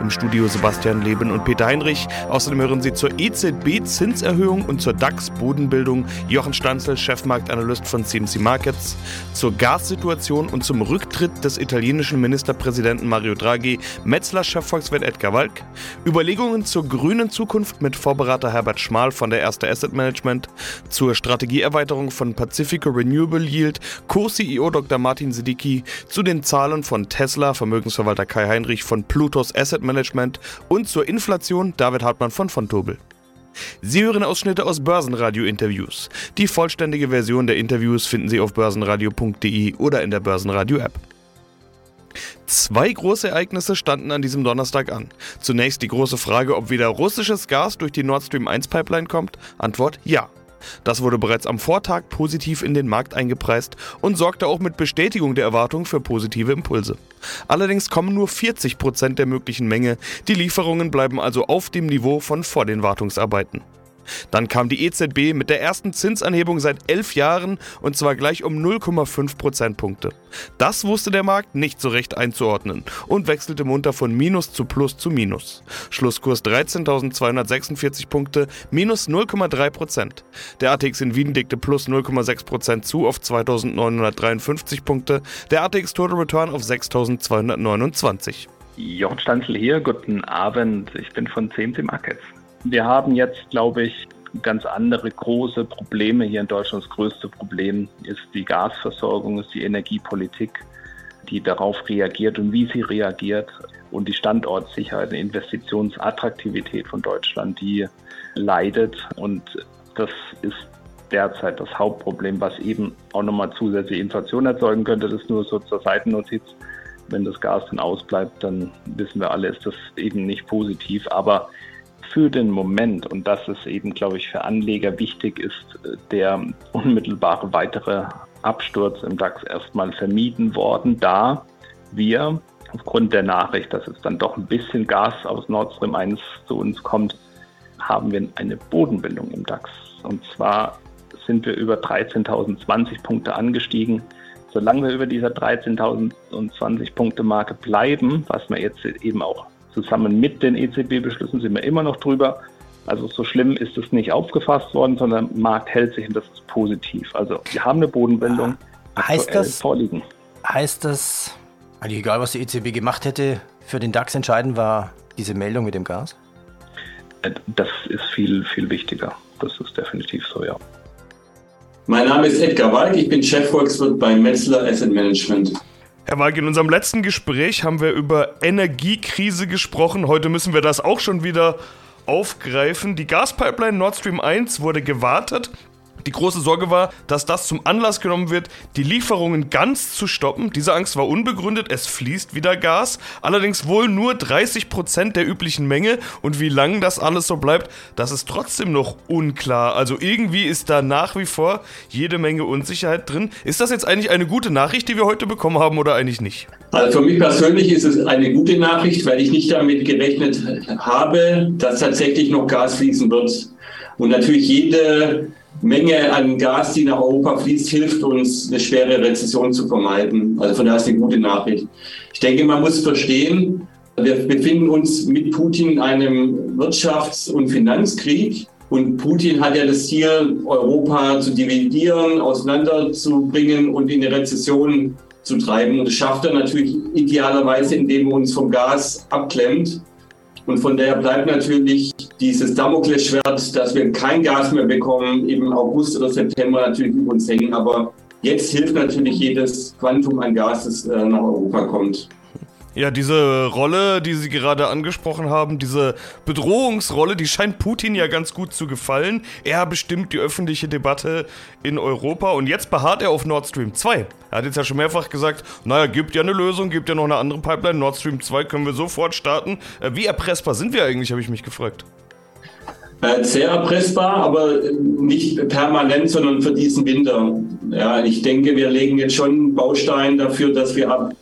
Im Studio Sebastian Leben und Peter Heinrich. Außerdem hören Sie zur EZB-Zinserhöhung und zur DAX-Bodenbildung Jochen Stanzel, Chefmarktanalyst von CMC Markets, zur Gassituation und zum Rücktritt des italienischen Ministerpräsidenten Mario Draghi, Metzler-Chefvolkswirt Edgar Walk, Überlegungen zur grünen Zukunft mit Vorberater Herbert Schmal von der Erste Asset Management, zur Strategieerweiterung von Pacifico Renewable Yield, Co-CEO Dr. Martin Sidicki, zu den Zahlen von Tesla, Vermögensverwalter Kai Heinrich von Plutos Management und zur Inflation David Hartmann von von Tobel. Sie hören Ausschnitte aus Börsenradio-Interviews. Die vollständige Version der Interviews finden Sie auf börsenradio.de oder in der Börsenradio-App. Zwei große Ereignisse standen an diesem Donnerstag an. Zunächst die große Frage, ob wieder russisches Gas durch die Nord Stream 1 Pipeline kommt. Antwort ja. Das wurde bereits am Vortag positiv in den Markt eingepreist und sorgte auch mit Bestätigung der Erwartung für positive Impulse. Allerdings kommen nur 40 Prozent der möglichen Menge, die Lieferungen bleiben also auf dem Niveau von vor den Wartungsarbeiten. Dann kam die EZB mit der ersten Zinsanhebung seit elf Jahren und zwar gleich um 0,5 Prozentpunkte. Das wusste der Markt nicht so recht einzuordnen und wechselte munter von Minus zu Plus zu Minus. Schlusskurs 13.246 Punkte, minus 0,3 Prozent. Der ATX in Wien legte plus 0,6 Prozent zu auf 2.953 Punkte, der ATX Total Return auf 6.229. Jochen Stanzel hier, guten Abend. Ich bin von CMC Markets. Wir haben jetzt, glaube ich, ganz andere große Probleme hier in Deutschland. Das größte Problem ist die Gasversorgung, ist die Energiepolitik, die darauf reagiert und wie sie reagiert und die Standortsicherheit und Investitionsattraktivität von Deutschland, die leidet und das ist derzeit das Hauptproblem, was eben auch nochmal zusätzliche Inflation erzeugen könnte. Das ist nur so zur Seitennotiz. Wenn das Gas dann ausbleibt, dann wissen wir alle, ist das eben nicht positiv. Aber für den Moment, und das ist eben, glaube ich, für Anleger wichtig, ist der unmittelbare weitere Absturz im DAX erstmal vermieden worden, da wir aufgrund der Nachricht, dass es dann doch ein bisschen Gas aus Nord Stream 1 zu uns kommt, haben wir eine Bodenbildung im DAX. Und zwar sind wir über 13.020 Punkte angestiegen. Solange wir über dieser 13.020 Punkte Marke bleiben, was wir jetzt eben auch zusammen mit den EZB-Beschlüssen sind wir immer noch drüber. Also so schlimm ist es nicht aufgefasst worden, sondern der Markt hält sich und das ist positiv. Also wir haben eine Bodenbildung heißt das, vorliegen. Heißt das, also egal was die EZB gemacht hätte, für den DAX entscheidend war diese Meldung mit dem Gas? Äh, das ist viel, viel wichtiger. Das ist definitiv so, ja. Mein Name ist Edgar Walk, ich bin Chefvolkswirt bei Metzler Asset Management. Herr Walk, in unserem letzten Gespräch haben wir über Energiekrise gesprochen. Heute müssen wir das auch schon wieder aufgreifen. Die Gaspipeline Nord Stream 1 wurde gewartet die große Sorge war, dass das zum Anlass genommen wird, die Lieferungen ganz zu stoppen. Diese Angst war unbegründet, es fließt wieder Gas, allerdings wohl nur 30 Prozent der üblichen Menge und wie lange das alles so bleibt, das ist trotzdem noch unklar. Also irgendwie ist da nach wie vor jede Menge Unsicherheit drin. Ist das jetzt eigentlich eine gute Nachricht, die wir heute bekommen haben oder eigentlich nicht? Also für mich persönlich ist es eine gute Nachricht, weil ich nicht damit gerechnet habe, dass tatsächlich noch Gas fließen wird. Und natürlich jede Menge an Gas, die nach Europa fließt, hilft uns, eine schwere Rezession zu vermeiden. Also von daher ist eine gute Nachricht. Ich denke, man muss verstehen, wir befinden uns mit Putin in einem Wirtschafts- und Finanzkrieg. Und Putin hat ja das Ziel, Europa zu dividieren, auseinanderzubringen und in eine Rezession zu treiben. Und das schafft er natürlich idealerweise, indem er uns vom Gas abklemmt. Und von daher bleibt natürlich dieses Damoklesschwert, dass wir kein Gas mehr bekommen, im August oder September natürlich über uns hängen. Aber jetzt hilft natürlich jedes Quantum an Gas, das äh, nach Europa kommt. Ja, diese Rolle, die Sie gerade angesprochen haben, diese Bedrohungsrolle, die scheint Putin ja ganz gut zu gefallen. Er bestimmt die öffentliche Debatte in Europa und jetzt beharrt er auf Nord Stream 2. Er hat jetzt ja schon mehrfach gesagt, naja, gibt ja eine Lösung, gibt ja noch eine andere Pipeline, Nord Stream 2 können wir sofort starten. Äh, wie erpressbar sind wir eigentlich, habe ich mich gefragt. Äh, sehr erpressbar, aber nicht permanent, sondern für diesen Winter. Ja, ich denke, wir legen jetzt schon einen Baustein dafür, dass wir ab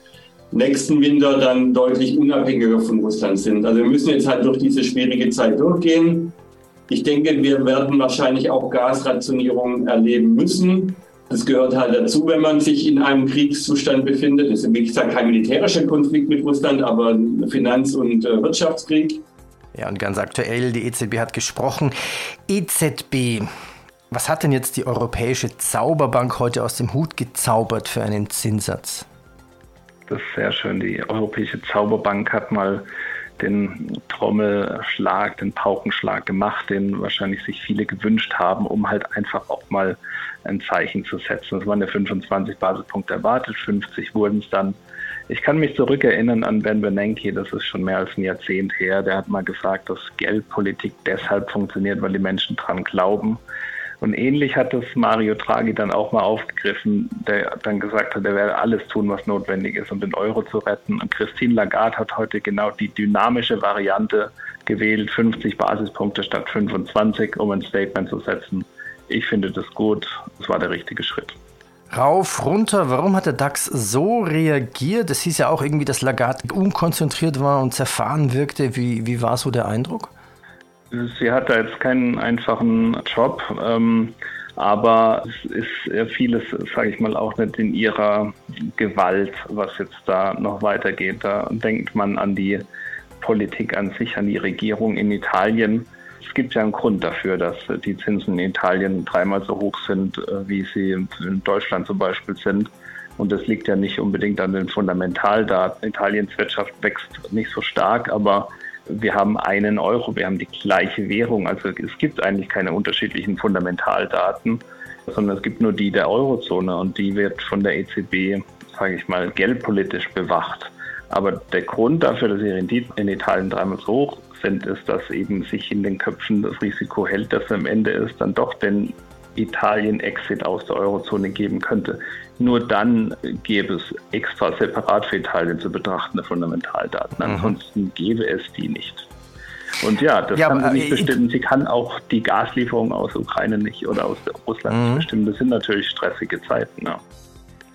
nächsten Winter dann deutlich unabhängiger von Russland sind. Also wir müssen jetzt halt durch diese schwierige Zeit durchgehen. Ich denke, wir werden wahrscheinlich auch Gasrationierungen erleben müssen. Das gehört halt dazu, wenn man sich in einem Kriegszustand befindet. Das ist, wie gesagt, kein militärischer Konflikt mit Russland, aber ein Finanz- und äh, Wirtschaftskrieg. Ja, und ganz aktuell, die EZB hat gesprochen. EZB, was hat denn jetzt die Europäische Zauberbank heute aus dem Hut gezaubert für einen Zinssatz? Das ist sehr schön. Die Europäische Zauberbank hat mal den Trommelschlag, den Paukenschlag gemacht, den wahrscheinlich sich viele gewünscht haben, um halt einfach auch mal ein Zeichen zu setzen. Es waren ja 25 Basispunkte erwartet, 50 wurden es dann. Ich kann mich zurückerinnern an Ben Bernanke, das ist schon mehr als ein Jahrzehnt her, der hat mal gesagt, dass Geldpolitik deshalb funktioniert, weil die Menschen dran glauben. Und ähnlich hat es Mario Draghi dann auch mal aufgegriffen, der dann gesagt hat, er werde alles tun, was notwendig ist, um den Euro zu retten. Und Christine Lagarde hat heute genau die dynamische Variante gewählt, 50 Basispunkte statt 25, um ein Statement zu setzen. Ich finde das gut. Das war der richtige Schritt. Rauf, runter, warum hat der DAX so reagiert? Es hieß ja auch irgendwie, dass Lagarde unkonzentriert war und zerfahren wirkte. Wie, wie war so der Eindruck? Sie hat da jetzt keinen einfachen Job, ähm, aber es ist vieles, sage ich mal, auch nicht in ihrer Gewalt, was jetzt da noch weitergeht. Da denkt man an die Politik an sich, an die Regierung in Italien. Es gibt ja einen Grund dafür, dass die Zinsen in Italien dreimal so hoch sind, äh, wie sie in Deutschland zum Beispiel sind. Und das liegt ja nicht unbedingt an den Fundamentaldaten. Italiens Wirtschaft wächst nicht so stark, aber wir haben einen Euro, wir haben die gleiche Währung. Also es gibt eigentlich keine unterschiedlichen Fundamentaldaten, sondern es gibt nur die der Eurozone und die wird von der EZB, sage ich mal, geldpolitisch bewacht. Aber der Grund dafür, dass die Renditen in Italien dreimal so hoch sind, ist, dass eben sich in den Köpfen das Risiko hält, dass am Ende ist dann doch den Italien-Exit aus der Eurozone geben könnte. Nur dann gäbe es extra separat für Italien zu betrachtende Fundamentaldaten. Mhm. Ansonsten gäbe es die nicht. Und ja, das ja, kann sie nicht äh, bestimmen. Sie kann auch die Gaslieferung aus Ukraine nicht oder aus Russland mhm. nicht bestimmen. Das sind natürlich stressige Zeiten. Ja.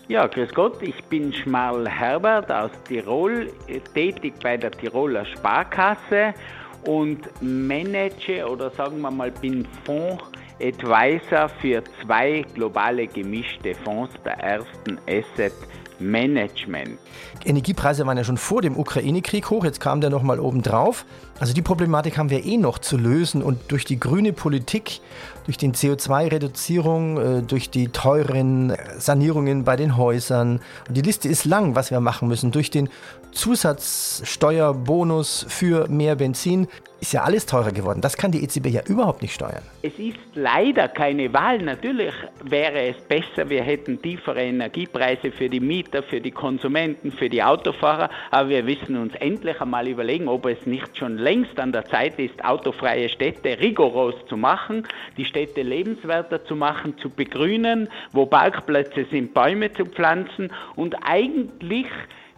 Ja, grüß Gott, ich bin Schmal Herbert aus Tirol, tätig bei der Tiroler Sparkasse und manage oder sagen wir mal bin Fonds Advisor für zwei globale gemischte Fonds der ersten Asset Management. Energiepreise waren ja schon vor dem Ukraine-Krieg hoch, jetzt kam der nochmal oben drauf. Also die Problematik haben wir eh noch zu lösen und durch die grüne Politik, durch die CO2-Reduzierung, äh, durch die teuren Sanierungen bei den Häusern, und die Liste ist lang, was wir machen müssen, durch den Zusatzsteuerbonus für mehr Benzin, ist ja alles teurer geworden. Das kann die EZB ja überhaupt nicht steuern. Es ist leider keine Wahl. Natürlich wäre es besser, wir hätten tiefere Energiepreise für die Mieter, für die Konsumenten, für die Autofahrer, aber wir müssen uns endlich einmal überlegen, ob es nicht schon längst an der Zeit ist, autofreie Städte rigoros zu machen, die Städte lebenswerter zu machen, zu begrünen, wo Parkplätze sind, Bäume zu pflanzen und eigentlich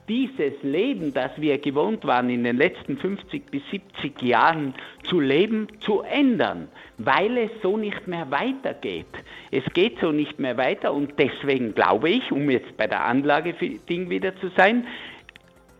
dieses Leben, das wir gewohnt waren in den letzten 50 bis 70 Jahren zu leben, zu ändern, weil es so nicht mehr weitergeht. Es geht so nicht mehr weiter und deswegen glaube ich, um jetzt bei der Anlage-Ding wieder zu sein,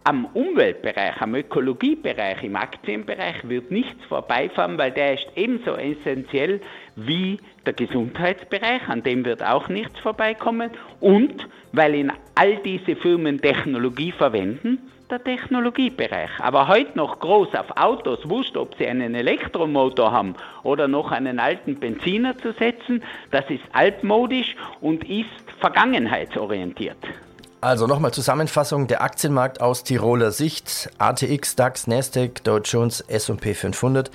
am Umweltbereich, am Ökologiebereich, im Aktienbereich wird nichts vorbeifahren, weil der ist ebenso essentiell wie der Gesundheitsbereich, an dem wird auch nichts vorbeikommen. Und weil in all diese Firmen Technologie verwenden, der Technologiebereich. Aber heute noch groß auf Autos, wurscht, ob sie einen Elektromotor haben oder noch einen alten Benziner zu setzen, das ist altmodisch und ist vergangenheitsorientiert. Also nochmal Zusammenfassung, der Aktienmarkt aus Tiroler Sicht, ATX, DAX, Nasdaq, Dow Jones, S&P 500.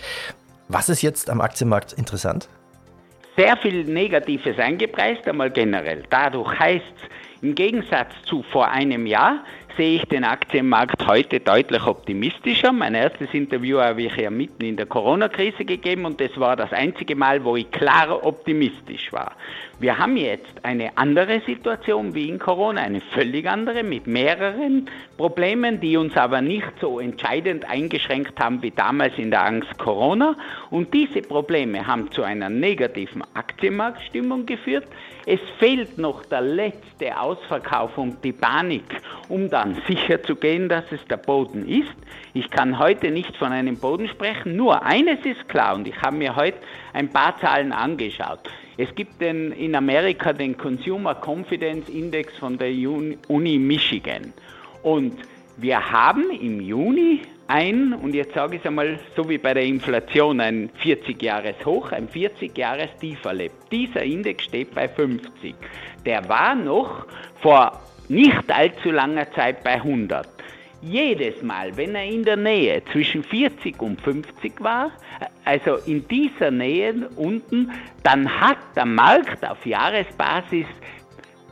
Was ist jetzt am Aktienmarkt interessant? Sehr viel Negatives eingepreist, einmal generell. Dadurch heißt es, im Gegensatz zu vor einem Jahr sehe ich den Aktienmarkt heute deutlich optimistischer. Mein erstes Interview habe ich ja mitten in der Corona-Krise gegeben und das war das einzige Mal, wo ich klar optimistisch war. Wir haben jetzt eine andere Situation wie in Corona, eine völlig andere mit mehreren Problemen, die uns aber nicht so entscheidend eingeschränkt haben wie damals in der Angst Corona. Und diese Probleme haben zu einer negativen Aktienmarktstimmung geführt. Es fehlt noch der letzte Aus Ausverkaufung, die Panik, um dann sicherzugehen, dass es der Boden ist. Ich kann heute nicht von einem Boden sprechen, nur eines ist klar und ich habe mir heute ein paar Zahlen angeschaut. Es gibt den, in Amerika den Consumer Confidence Index von der Uni Michigan und wir haben im Juni ein, und jetzt sage ich es einmal, so wie bei der Inflation, ein 40-Jahres-Hoch, ein 40-Jahres-Tief erlebt. Dieser Index steht bei 50. Der war noch vor nicht allzu langer Zeit bei 100. Jedes Mal, wenn er in der Nähe zwischen 40 und 50 war, also in dieser Nähe unten, dann hat der Markt auf Jahresbasis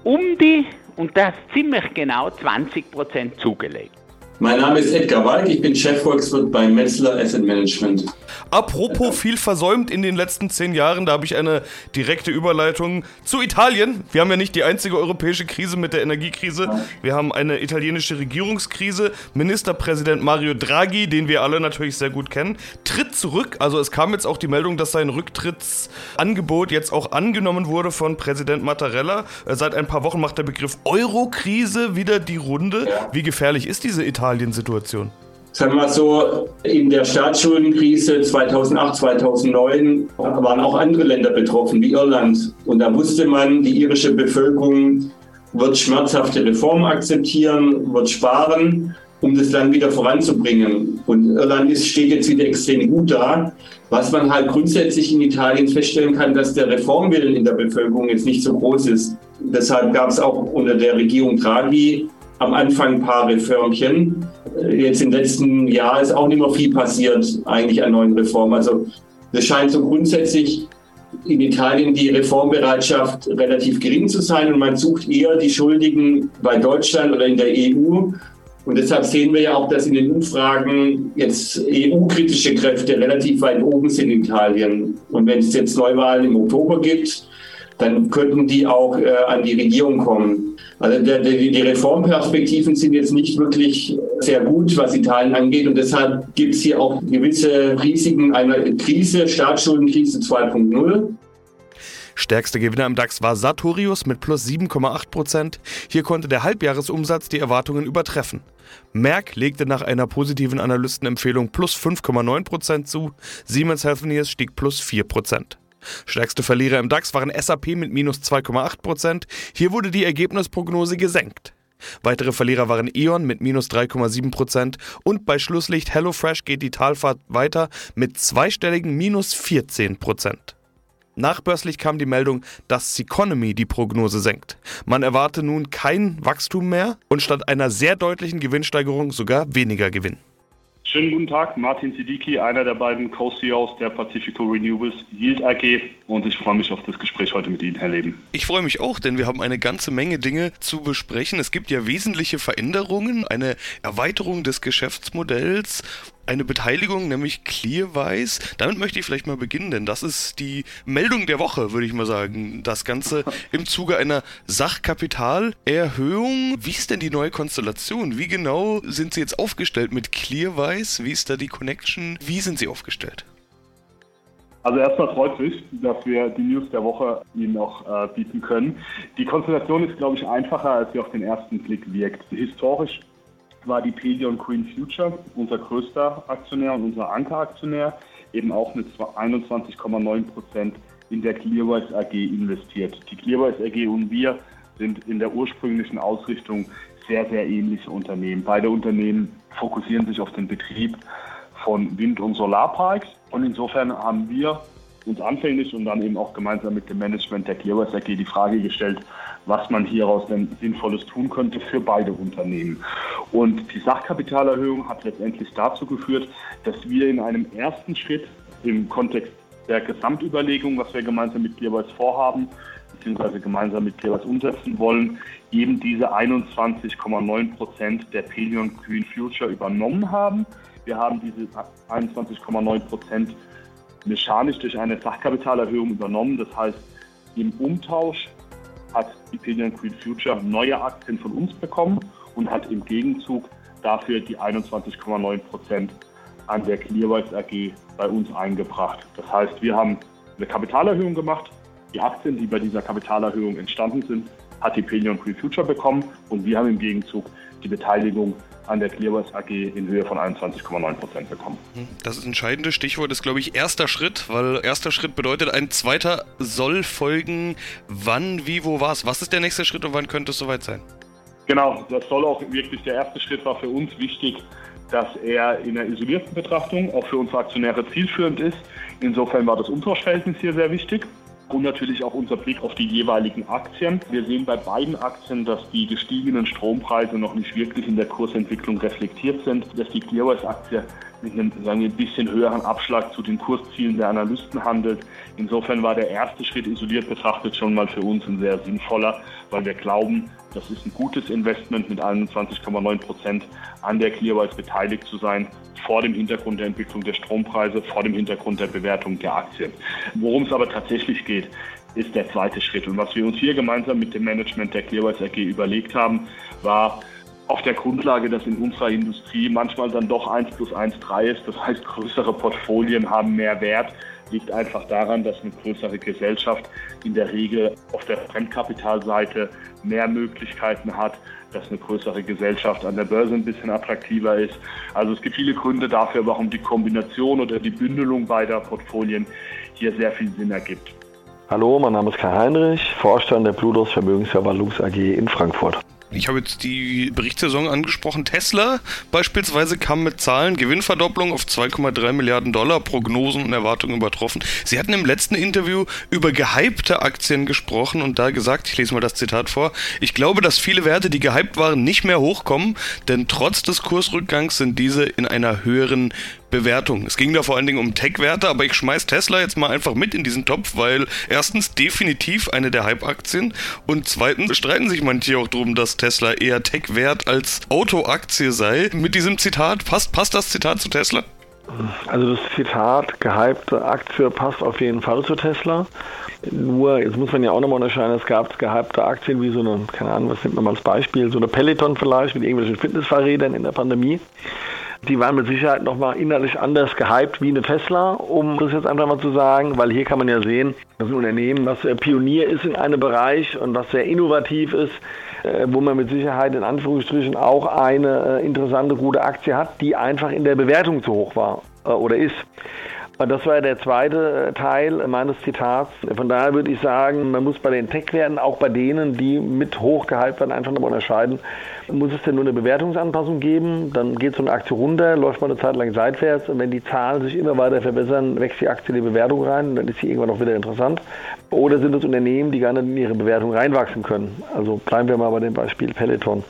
um die, und das ziemlich genau, 20 Prozent zugelegt. Mein Name ist Edgar Walk, ich bin Chefvolkswirt bei Metzler Asset Management. Apropos viel versäumt in den letzten zehn Jahren, da habe ich eine direkte Überleitung zu Italien. Wir haben ja nicht die einzige europäische Krise mit der Energiekrise. Wir haben eine italienische Regierungskrise. Ministerpräsident Mario Draghi, den wir alle natürlich sehr gut kennen, tritt zurück. Also es kam jetzt auch die Meldung, dass sein Rücktrittsangebot jetzt auch angenommen wurde von Präsident Mattarella. Äh, seit ein paar Wochen macht der Begriff Eurokrise wieder die Runde. Wie gefährlich ist diese Italien? Italien-Situation? Sagen wir so, in der Staatsschuldenkrise 2008, 2009 waren auch andere Länder betroffen, wie Irland. Und da wusste man, die irische Bevölkerung wird schmerzhafte Reformen akzeptieren, wird sparen, um das Land wieder voranzubringen. Und Irland ist, steht jetzt wieder extrem gut da. Was man halt grundsätzlich in Italien feststellen kann, dass der Reformwillen in der Bevölkerung jetzt nicht so groß ist. Deshalb gab es auch unter der Regierung Draghi am Anfang ein paar Reformchen. Jetzt im letzten Jahr ist auch nicht mehr viel passiert, eigentlich an neuen Reformen. Also es scheint so grundsätzlich in Italien die Reformbereitschaft relativ gering zu sein und man sucht eher die Schuldigen bei Deutschland oder in der EU. Und deshalb sehen wir ja auch, dass in den Umfragen jetzt EU-kritische Kräfte relativ weit oben sind in Italien. Und wenn es jetzt Neuwahlen im Oktober gibt, dann könnten die auch äh, an die Regierung kommen. Also der, die Reformperspektiven sind jetzt nicht wirklich sehr gut, was Italien angeht. Und deshalb gibt es hier auch gewisse Risiken einer Krise, Staatsschuldenkrise 2.0. Stärkster Gewinner im DAX war Sartorius mit plus 7,8 Prozent. Hier konnte der Halbjahresumsatz die Erwartungen übertreffen. Merck legte nach einer positiven Analystenempfehlung plus 5,9 Prozent zu. Siemens Healthineers stieg plus 4 Prozent. Stärkste Verlierer im DAX waren SAP mit minus 2,8%. Hier wurde die Ergebnisprognose gesenkt. Weitere Verlierer waren E.ON mit minus 3,7% und bei Schlusslicht HelloFresh geht die Talfahrt weiter mit zweistelligen minus 14%. Nachbörslich kam die Meldung, dass Seconomy die Prognose senkt. Man erwarte nun kein Wachstum mehr und statt einer sehr deutlichen Gewinnsteigerung sogar weniger Gewinn. Schönen guten Tag, Martin Sidiki, einer der beiden Co-CEOs der Pacifico Renewables Yield AG und ich freue mich auf das Gespräch heute mit Ihnen, Herr Leben. Ich freue mich auch, denn wir haben eine ganze Menge Dinge zu besprechen. Es gibt ja wesentliche Veränderungen, eine Erweiterung des Geschäftsmodells eine Beteiligung, nämlich Clearwise. Damit möchte ich vielleicht mal beginnen, denn das ist die Meldung der Woche, würde ich mal sagen. Das Ganze im Zuge einer Sachkapitalerhöhung. Wie ist denn die neue Konstellation? Wie genau sind Sie jetzt aufgestellt mit Clearwise? Wie ist da die Connection? Wie sind Sie aufgestellt? Also erstmal freut mich, dass wir die News der Woche Ihnen auch äh, bieten können. Die Konstellation ist, glaube ich, einfacher, als sie auf den ersten Blick wirkt. Historisch war die Pelion Green Future unser größter Aktionär und unser Ankeraktionär, eben auch mit 21,9 Prozent in der Clearwise AG investiert. Die Clearwise AG und wir sind in der ursprünglichen Ausrichtung sehr, sehr ähnliche Unternehmen. Beide Unternehmen fokussieren sich auf den Betrieb von Wind- und Solarparks und insofern haben wir uns anfänglich und dann eben auch gemeinsam mit dem Management der Clearwise AG die Frage gestellt, was man hieraus denn Sinnvolles tun könnte für beide Unternehmen. Und die Sachkapitalerhöhung hat letztendlich dazu geführt, dass wir in einem ersten Schritt im Kontext der Gesamtüberlegung, was wir gemeinsam mit Clearwise vorhaben, beziehungsweise gemeinsam mit Clearwise umsetzen wollen, eben diese 21,9 Prozent der Pelion Green Future übernommen haben. Wir haben diese 21,9 Prozent mechanisch durch eine Sachkapitalerhöhung übernommen. Das heißt, im Umtausch hat die Pelion Green Future neue Aktien von uns bekommen und hat im Gegenzug dafür die 21,9 Prozent an der Clearwise AG bei uns eingebracht. Das heißt, wir haben eine Kapitalerhöhung gemacht Die Aktien, die bei dieser Kapitalerhöhung entstanden sind, hat die Pelion Free Future bekommen und wir haben im Gegenzug die Beteiligung an der Clearwise AG in Höhe von 21,9 Prozent bekommen. Hm, das entscheidende Stichwort ist, glaube ich, erster Schritt, weil erster Schritt bedeutet, ein zweiter soll folgen. Wann, wie, wo, was? Was ist der nächste Schritt und wann könnte es soweit sein? Genau, das soll auch wirklich der erste Schritt war für uns wichtig, dass er in der isolierten Betrachtung auch für unsere Aktionäre zielführend ist. Insofern war das Umtauschverhältnis hier sehr wichtig und natürlich auch unser Blick auf die jeweiligen Aktien. Wir sehen bei beiden Aktien, dass die gestiegenen Strompreise noch nicht wirklich in der Kursentwicklung reflektiert sind, dass die Clearwise-Aktie mit einem sagen wir, ein bisschen höheren Abschlag zu den Kurszielen der Analysten handelt. Insofern war der erste Schritt isoliert betrachtet schon mal für uns ein sehr sinnvoller, weil wir glauben, das ist ein gutes Investment mit 21,9 Prozent an der Clearwise beteiligt zu sein, vor dem Hintergrund der Entwicklung der Strompreise, vor dem Hintergrund der Bewertung der Aktien. Worum es aber tatsächlich geht, ist der zweite Schritt. Und was wir uns hier gemeinsam mit dem Management der Clearwise AG überlegt haben, war, auf der Grundlage, dass in unserer Industrie manchmal dann doch 1 plus 1 3 ist. Das heißt, größere Portfolien haben mehr Wert liegt einfach daran, dass eine größere Gesellschaft in der Regel auf der Fremdkapitalseite mehr Möglichkeiten hat, dass eine größere Gesellschaft an der Börse ein bisschen attraktiver ist. Also es gibt viele Gründe dafür, warum die Kombination oder die Bündelung beider Portfolien hier sehr viel Sinn ergibt. Hallo, mein Name ist Kai Heinrich, Vorstand der Bludos Vermögensverwaltungs AG in Frankfurt. Ich habe jetzt die Berichtssaison angesprochen. Tesla beispielsweise kam mit Zahlen Gewinnverdopplung auf 2,3 Milliarden Dollar, Prognosen und Erwartungen übertroffen. Sie hatten im letzten Interview über gehypte Aktien gesprochen und da gesagt, ich lese mal das Zitat vor, ich glaube, dass viele Werte, die gehypt waren, nicht mehr hochkommen, denn trotz des Kursrückgangs sind diese in einer höheren Bewertung. Es ging da vor allen Dingen um Tech-Werte, aber ich schmeiß Tesla jetzt mal einfach mit in diesen Topf, weil erstens definitiv eine der Hype-Aktien und zweitens streiten sich manche auch drum, dass Tesla eher Tech-Wert als Auto-Aktie sei. Mit diesem Zitat, passt, passt das Zitat zu Tesla? Also das Zitat gehypte Aktie passt auf jeden Fall zu Tesla. Nur, jetzt muss man ja auch nochmal unterscheiden, es gab gehypte Aktien wie so eine, keine Ahnung, was nimmt man mal als Beispiel, so eine Peloton vielleicht mit irgendwelchen Fitnessfahrrädern in der Pandemie. Die waren mit Sicherheit nochmal innerlich anders gehypt wie eine Tesla, um das jetzt einfach mal zu sagen, weil hier kann man ja sehen, das ist ein Unternehmen, was Pionier ist in einem Bereich und was sehr innovativ ist, äh, wo man mit Sicherheit in Anführungsstrichen auch eine äh, interessante, gute Aktie hat, die einfach in der Bewertung zu hoch war äh, oder ist. Und das war der zweite äh, Teil meines Zitats. Von daher würde ich sagen, man muss bei den Tech-Werten, auch bei denen, die mit hochgehypt werden, einfach nochmal unterscheiden. Muss es denn nur eine Bewertungsanpassung geben? Dann geht so eine Aktie runter, läuft mal eine Zeit lang seitwärts und wenn die Zahlen sich immer weiter verbessern, wächst die Aktie in die Bewertung rein, dann ist sie irgendwann auch wieder interessant. Oder sind es Unternehmen, die gar nicht in ihre Bewertung reinwachsen können? Also bleiben wir mal bei dem Beispiel Peloton.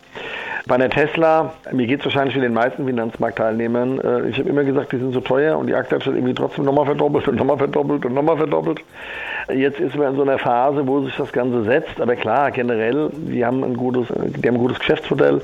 Bei der Tesla, mir geht es wahrscheinlich wie den meisten Finanzmarktteilnehmern, äh, ich habe immer gesagt, die sind so teuer und die Aktie hat irgendwie trotzdem nochmal verdoppelt und nochmal verdoppelt und nochmal verdoppelt. Jetzt ist man in so einer Phase, wo sich das Ganze setzt, aber klar, generell, die haben ein gutes, die haben ein gutes Geschäftsmodell.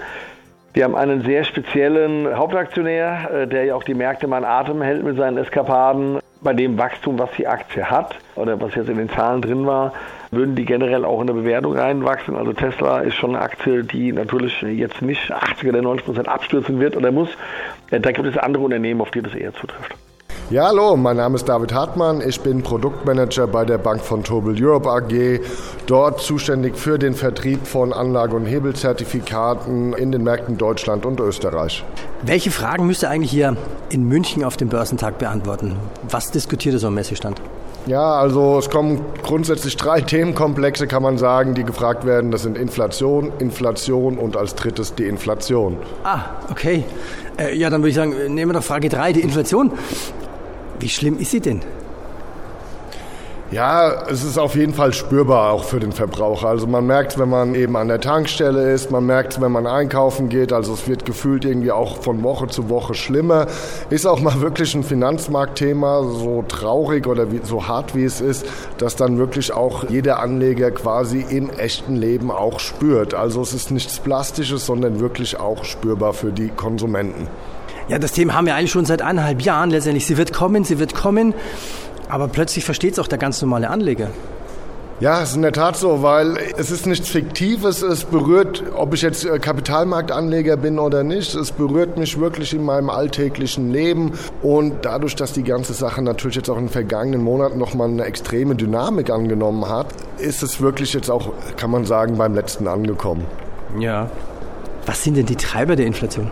Wir haben einen sehr speziellen Hauptaktionär, äh, der ja auch die Märkte mal in Atem hält mit seinen Eskapaden bei dem Wachstum, was die Aktie hat oder was jetzt in den Zahlen drin war, würden die generell auch in der Bewertung reinwachsen. Also Tesla ist schon eine Aktie, die natürlich jetzt nicht 80 oder 90 Prozent abstürzen wird oder muss. Äh, da gibt es andere Unternehmen, auf die das eher zutrifft. Ja, hallo, mein Name ist David Hartmann. Ich bin Produktmanager bei der Bank von Tobel Europe AG. Dort zuständig für den Vertrieb von Anlage- und Hebelzertifikaten in den Märkten Deutschland und Österreich. Welche Fragen müsst ihr eigentlich hier in München auf dem Börsentag beantworten? Was diskutiert ihr so am Messestand? Ja, also es kommen grundsätzlich drei Themenkomplexe, kann man sagen, die gefragt werden. Das sind Inflation, Inflation und als drittes die Inflation. Ah, okay. Äh, ja, dann würde ich sagen, nehmen wir doch Frage 3, die Inflation. Wie schlimm ist sie denn? Ja, es ist auf jeden Fall spürbar auch für den Verbraucher. Also man merkt wenn man eben an der Tankstelle ist, man merkt wenn man einkaufen geht. Also es wird gefühlt irgendwie auch von Woche zu Woche schlimmer. Ist auch mal wirklich ein Finanzmarktthema, so traurig oder wie, so hart wie es ist, dass dann wirklich auch jeder Anleger quasi im echten Leben auch spürt. Also es ist nichts Plastisches, sondern wirklich auch spürbar für die Konsumenten. Ja, das Thema haben wir eigentlich schon seit eineinhalb Jahren letztendlich. Sie wird kommen, sie wird kommen, aber plötzlich versteht es auch der ganz normale Anleger. Ja, es ist in der Tat so, weil es ist nichts Fiktives. Es berührt, ob ich jetzt äh, Kapitalmarktanleger bin oder nicht, es berührt mich wirklich in meinem alltäglichen Leben. Und dadurch, dass die ganze Sache natürlich jetzt auch in den vergangenen Monaten nochmal eine extreme Dynamik angenommen hat, ist es wirklich jetzt auch, kann man sagen, beim letzten angekommen. Ja. Was sind denn die Treiber der Inflation?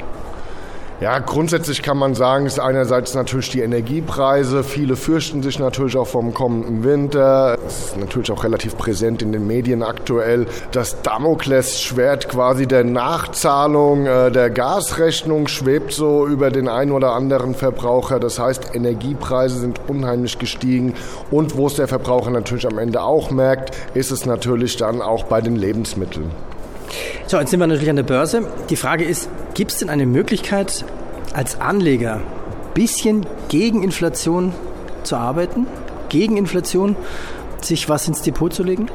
Ja, grundsätzlich kann man sagen, ist einerseits natürlich die Energiepreise. Viele fürchten sich natürlich auch vom kommenden Winter. Es ist natürlich auch relativ präsent in den Medien aktuell. Das Damoklesschwert quasi der Nachzahlung äh, der Gasrechnung schwebt so über den einen oder anderen Verbraucher. Das heißt, Energiepreise sind unheimlich gestiegen. Und wo es der Verbraucher natürlich am Ende auch merkt, ist es natürlich dann auch bei den Lebensmitteln. So, jetzt sind wir natürlich an der Börse. Die Frage ist, gibt es denn eine Möglichkeit, als Anleger ein bisschen gegen Inflation zu arbeiten? Gegen Inflation sich was ins Depot zu legen?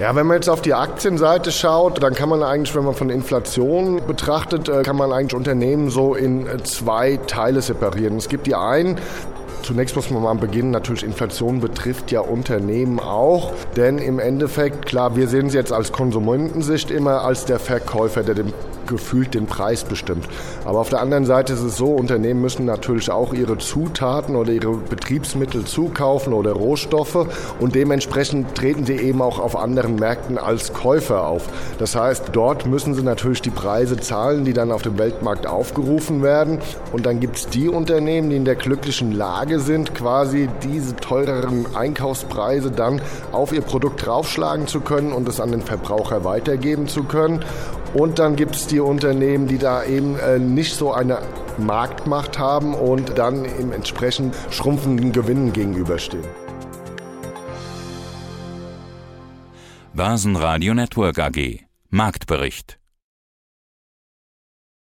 Ja, wenn man jetzt auf die Aktienseite schaut, dann kann man eigentlich, wenn man von Inflation betrachtet, äh, kann man eigentlich Unternehmen so in äh, zwei Teile separieren. Es gibt die einen, Zunächst muss man mal beginnen, natürlich Inflation betrifft ja Unternehmen auch, denn im Endeffekt, klar, wir sehen sie jetzt als Konsumentensicht immer als der Verkäufer, der dem gefühlt den Preis bestimmt. Aber auf der anderen Seite ist es so, Unternehmen müssen natürlich auch ihre Zutaten oder ihre Betriebsmittel zukaufen oder Rohstoffe und dementsprechend treten sie eben auch auf anderen Märkten als Käufer auf. Das heißt, dort müssen sie natürlich die Preise zahlen, die dann auf dem Weltmarkt aufgerufen werden. Und dann gibt es die Unternehmen, die in der glücklichen Lage sind, quasi diese teureren Einkaufspreise dann auf ihr Produkt draufschlagen zu können und es an den Verbraucher weitergeben zu können. Und dann gibt es die Unternehmen, die da eben äh, nicht so eine Marktmacht haben und dann im entsprechend schrumpfenden Gewinnen gegenüberstehen. Börsenradio Network AG Marktbericht